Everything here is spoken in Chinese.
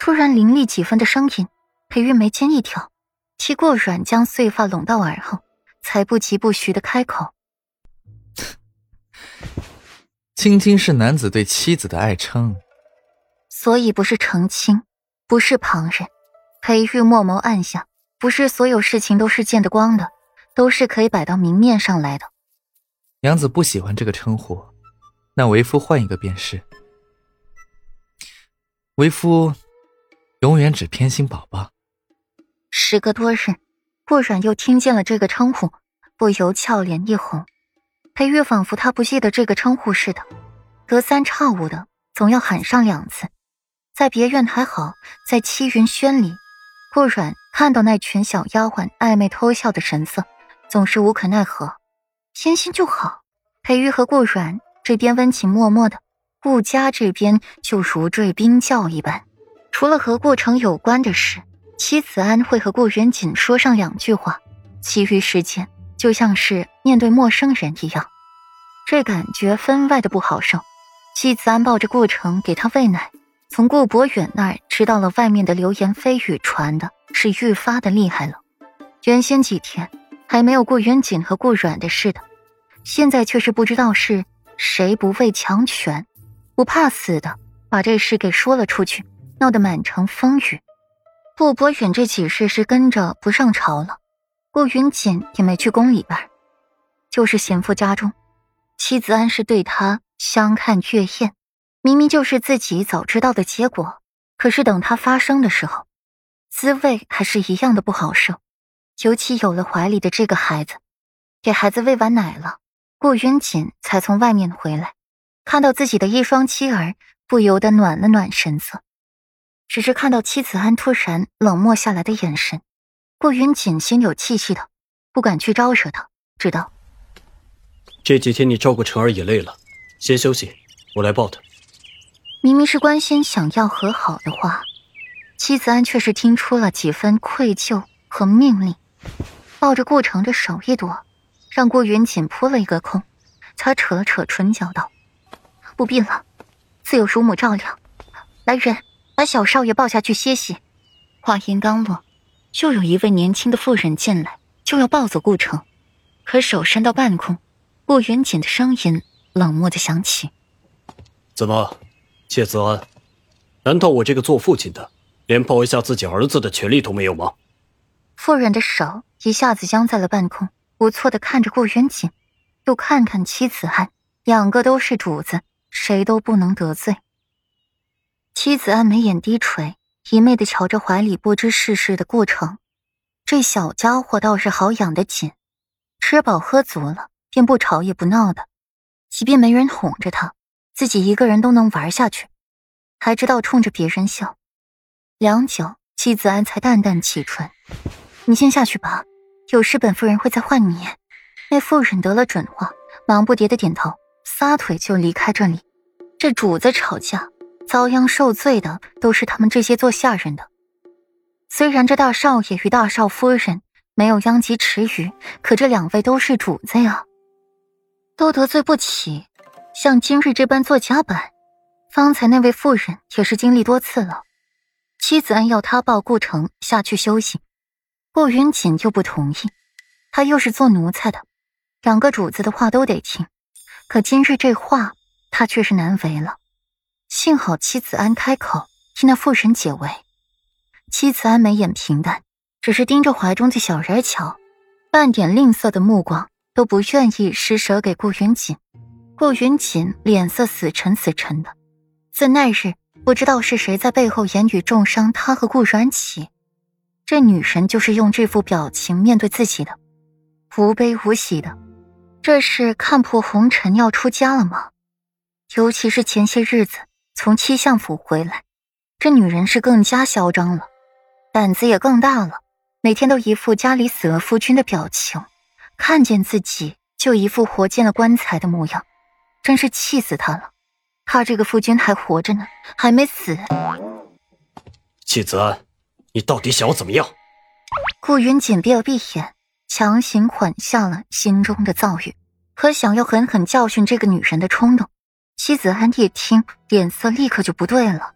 突然凌厉几分的声音，裴玉眉间一挑，提过软将碎发拢到耳后，才不疾不徐的开口：“青青是男子对妻子的爱称，所以不是成亲，不是旁人。”裴玉默眸暗想，不是所有事情都是见得光的，都是可以摆到明面上来的。娘子不喜欢这个称呼，那为夫换一个便是。为夫。永远只偏心宝宝。时隔多日，顾软又听见了这个称呼，不由俏脸一红。裴玉仿佛他不记得这个称呼似的，隔三差五的总要喊上两次。在别院还好，在七云轩里，顾软看到那群小丫鬟暧昧偷笑的神色，总是无可奈何。偏心就好。裴玉和顾软这边温情脉脉的，顾家这边就如坠冰窖一般。除了和顾城有关的事，戚子安会和顾元锦说上两句话，其余时间就像是面对陌生人一样，这感觉分外的不好受。戚子安抱着顾城给他喂奶，从顾博远那儿知道了外面的流言蜚语，传的是愈发的厉害了。原先几天还没有顾元锦和顾软的事的，现在却是不知道是谁不畏强权，不怕死的把这事给说了出去。闹得满城风雨，顾博远这几日是跟着不上朝了，顾云锦也没去宫里边，就是贤妇家中。妻子安氏对他相看月厌，明明就是自己早知道的结果，可是等他发生的时候，滋味还是一样的不好受。尤其有了怀里的这个孩子，给孩子喂完奶了，顾云锦才从外面回来，看到自己的一双妻儿，不由得暖了暖神色。只是看到妻子安突然冷漠下来的眼神，顾云锦心有戚戚的，不敢去招惹他。知道这几天你照顾晨儿也累了，先休息，我来抱她。明明是关心想要和好的话，妻子安却是听出了几分愧疚和命令，抱着顾城的手一躲，让顾云锦扑了一个空，才扯了扯唇角道：“不必了，自有乳母照料。来人。”把小少爷抱下去歇息。话音刚落，就有一位年轻的妇人进来，就要抱走顾城。可手伸到半空，顾云锦的声音冷漠的响起：“怎么，谢子安？难道我这个做父亲的，连抱一下自己儿子的权利都没有吗？”妇人的手一下子僵在了半空，无措的看着顾云锦，又看看妻子安，两个都是主子，谁都不能得罪。妻子安眉眼低垂，一昧的瞧着怀里不知世事的顾城。这小家伙倒是好养得紧，吃饱喝足了便不吵也不闹的，即便没人哄着他，自己一个人都能玩下去，还知道冲着别人笑。良久，妻子安才淡淡启唇：“你先下去吧，有事本夫人会再唤你。”那妇人得了准话，忙不迭的点头，撒腿就离开这里。这主子吵架。遭殃受罪的都是他们这些做下人的。虽然这大少爷与大少夫人没有殃及池鱼，可这两位都是主子呀，都得罪不起。像今日这般做夹板，方才那位妇人也是经历多次了。妻子安要他抱顾城下去休息，顾云锦就不同意。他又是做奴才的，两个主子的话都得听。可今日这话，他却是难为了。幸好妻子安开口替那妇人解围。妻子安眉眼平淡，只是盯着怀中的小人瞧，半点吝啬的目光都不愿意施舍给顾云锦。顾云锦脸色死沉死沉的。自那日不知道是谁在背后言语重伤他和顾软起，这女神就是用这副表情面对自己的，无悲无喜的。这是看破红尘要出家了吗？尤其是前些日子。从七相府回来，这女人是更加嚣张了，胆子也更大了，每天都一副家里死了夫君的表情，看见自己就一副活见了棺材的模样，真是气死他了。他这个夫君还活着呢，还没死。季子安，你到底想要怎么样？顾云锦闭了闭眼，强行缓下了心中的躁郁和想要狠狠教训这个女人的冲动。妻子安一听，脸色立刻就不对了。